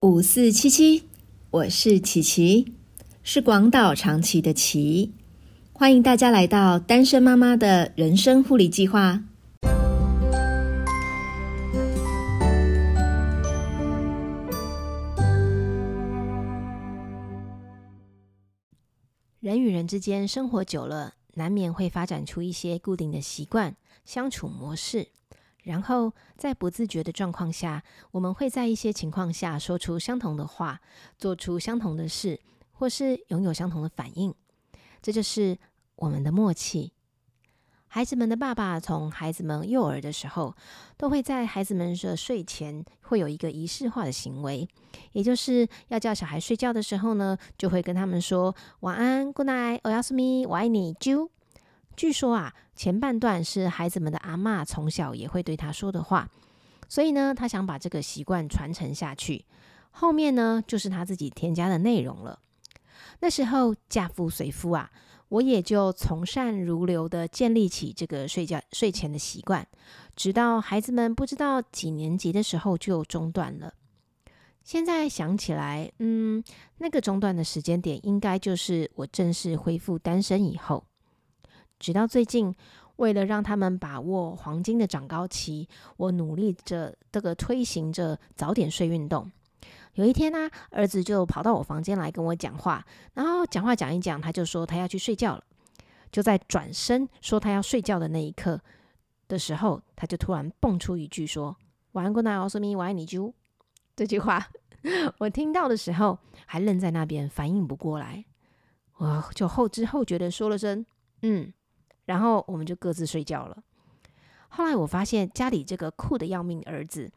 五四七七，我是琪琪，是广岛长崎的琪，欢迎大家来到单身妈妈的人生护理计划。人与人之间生活久了，难免会发展出一些固定的习惯、相处模式。然后在不自觉的状况下，我们会在一些情况下说出相同的话，做出相同的事，或是拥有相同的反应。这就是我们的默契。孩子们的爸爸从孩子们幼儿的时候，都会在孩子们的睡前会有一个仪式化的行为，也就是要叫小孩睡觉的时候呢，就会跟他们说晚安，Good night，我要是咪，我爱你，啾。据说啊，前半段是孩子们的阿妈从小也会对他说的话，所以呢，他想把这个习惯传承下去。后面呢，就是他自己添加的内容了。那时候嫁夫随夫啊，我也就从善如流的建立起这个睡觉睡前的习惯，直到孩子们不知道几年级的时候就中断了。现在想起来，嗯，那个中断的时间点，应该就是我正式恢复单身以后。直到最近，为了让他们把握黄金的长高期，我努力着这个推行着早点睡运动。有一天呢，儿子就跑到我房间来跟我讲话，然后讲话讲一讲，他就说他要去睡觉了。就在转身说他要睡觉的那一刻的时候，他就突然蹦出一句说：“晚安，good night，奥斯米，我爱你，啾。”这句话 我听到的时候还愣在那边，反应不过来，我就后知后觉的说了声：“嗯。”然后我们就各自睡觉了。后来我发现家里这个酷的要命儿子，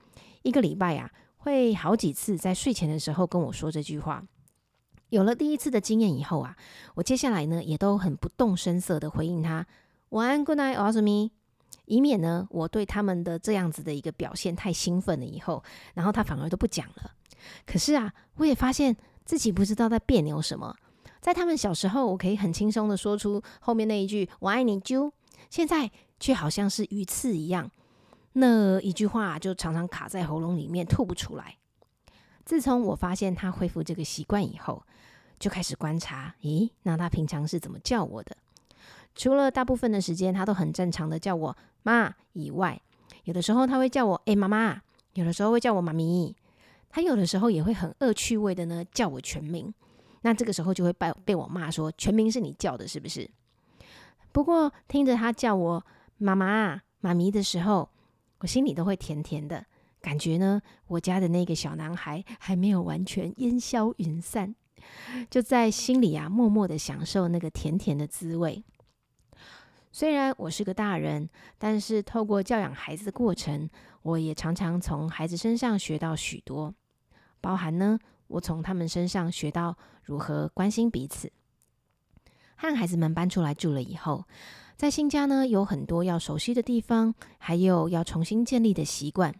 一个礼拜呀会好几次在睡前的时候跟我说这句话。有了第一次的经验以后啊，我接下来呢也都很不动声色的回应他晚安，Good night, a s me，以免呢我对他们的这样子的一个表现太兴奋了以后，然后他反而都不讲了。可是啊，我也发现自己不知道在别扭什么。在他们小时候，我可以很轻松的说出后面那一句“我爱你”，啾。现在却好像是鱼刺一样，那一句话就常常卡在喉咙里面，吐不出来。自从我发现他恢复这个习惯以后，就开始观察，咦，那他平常是怎么叫我的？除了大部分的时间他都很正常的叫我妈以外，有的时候他会叫我哎妈妈，有的时候会叫我妈咪，他有的时候也会很恶趣味的呢叫我全名。那这个时候就会被被我骂说全名是你叫的，是不是？不过听着他叫我妈妈、妈咪的时候，我心里都会甜甜的，感觉呢，我家的那个小男孩还没有完全烟消云散，就在心里啊，默默的享受那个甜甜的滋味。虽然我是个大人，但是透过教养孩子的过程，我也常常从孩子身上学到许多，包含呢。我从他们身上学到如何关心彼此。和孩子们搬出来住了以后，在新家呢有很多要熟悉的地方，还有要重新建立的习惯，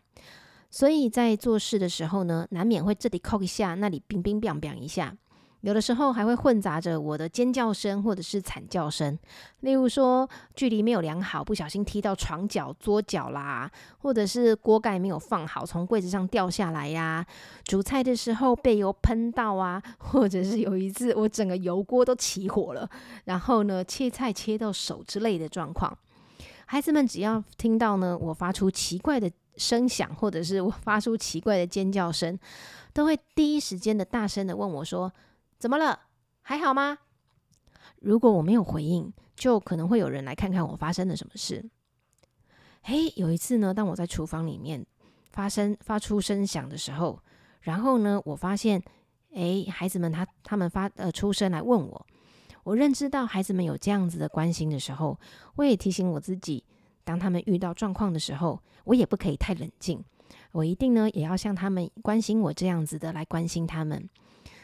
所以在做事的时候呢，难免会这里扣一下，那里冰冰冰冰一下。有的时候还会混杂着我的尖叫声或者是惨叫声，例如说距离没有量好，不小心踢到床角、桌角啦，或者是锅盖没有放好，从柜子上掉下来呀；煮菜的时候被油喷到啊，或者是有一次我整个油锅都起火了，然后呢切菜切到手之类的状况。孩子们只要听到呢我发出奇怪的声响，或者是我发出奇怪的尖叫声，都会第一时间的大声的问我说。怎么了？还好吗？如果我没有回应，就可能会有人来看看我发生了什么事。嘿，有一次呢，当我在厨房里面发生发出声响的时候，然后呢，我发现，哎，孩子们他他们发呃出声来问我，我认知到孩子们有这样子的关心的时候，我也提醒我自己，当他们遇到状况的时候，我也不可以太冷静，我一定呢也要像他们关心我这样子的来关心他们。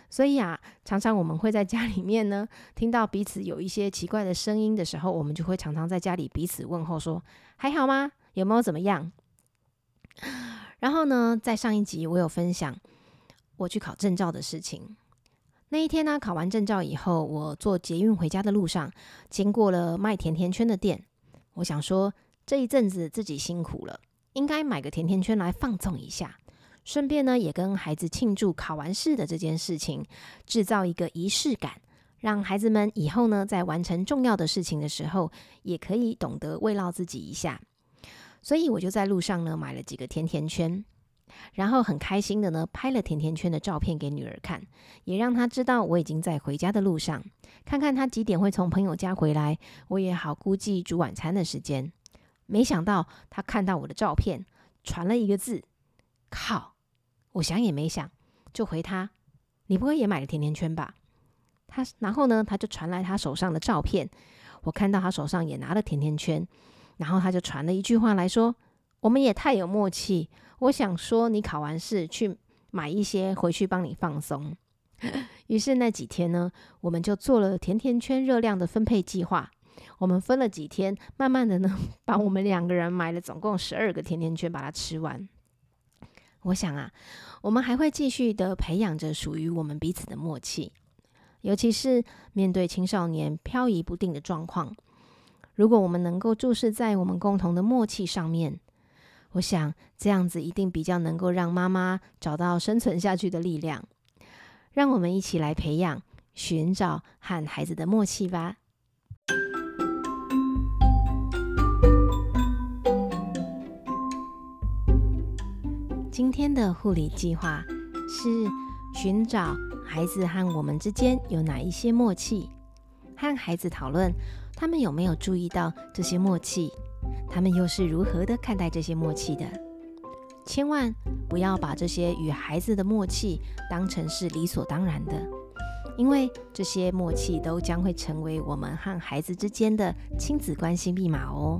所以啊，常常我们会在家里面呢，听到彼此有一些奇怪的声音的时候，我们就会常常在家里彼此问候说：“还好吗？有没有怎么样？”然后呢，在上一集我有分享我去考证照的事情。那一天呢，考完证照以后，我坐捷运回家的路上，经过了卖甜甜圈的店。我想说，这一阵子自己辛苦了，应该买个甜甜圈来放纵一下。顺便呢，也跟孩子庆祝考完试的这件事情，制造一个仪式感，让孩子们以后呢，在完成重要的事情的时候，也可以懂得慰劳自己一下。所以我就在路上呢，买了几个甜甜圈。然后很开心的呢，拍了甜甜圈的照片给女儿看，也让她知道我已经在回家的路上，看看她几点会从朋友家回来，我也好估计煮晚餐的时间。没想到她看到我的照片，传了一个字：“靠！”我想也没想，就回他：“你不会也买了甜甜圈吧？”他然后呢，他就传来他手上的照片，我看到他手上也拿了甜甜圈，然后他就传了一句话来说：“我们也太有默契。”我想说，你考完试去买一些回去帮你放松。于是那几天呢，我们就做了甜甜圈热量的分配计划。我们分了几天，慢慢的呢，把我们两个人买了总共十二个甜甜圈，把它吃完。我想啊，我们还会继续的培养着属于我们彼此的默契，尤其是面对青少年漂移不定的状况。如果我们能够注视在我们共同的默契上面。我想这样子一定比较能够让妈妈找到生存下去的力量。让我们一起来培养、寻找和孩子的默契吧。今天的护理计划是寻找孩子和我们之间有哪一些默契，和孩子讨论他们有没有注意到这些默契。他们又是如何的看待这些默契的？千万不要把这些与孩子的默契当成是理所当然的，因为这些默契都将会成为我们和孩子之间的亲子关系密码哦。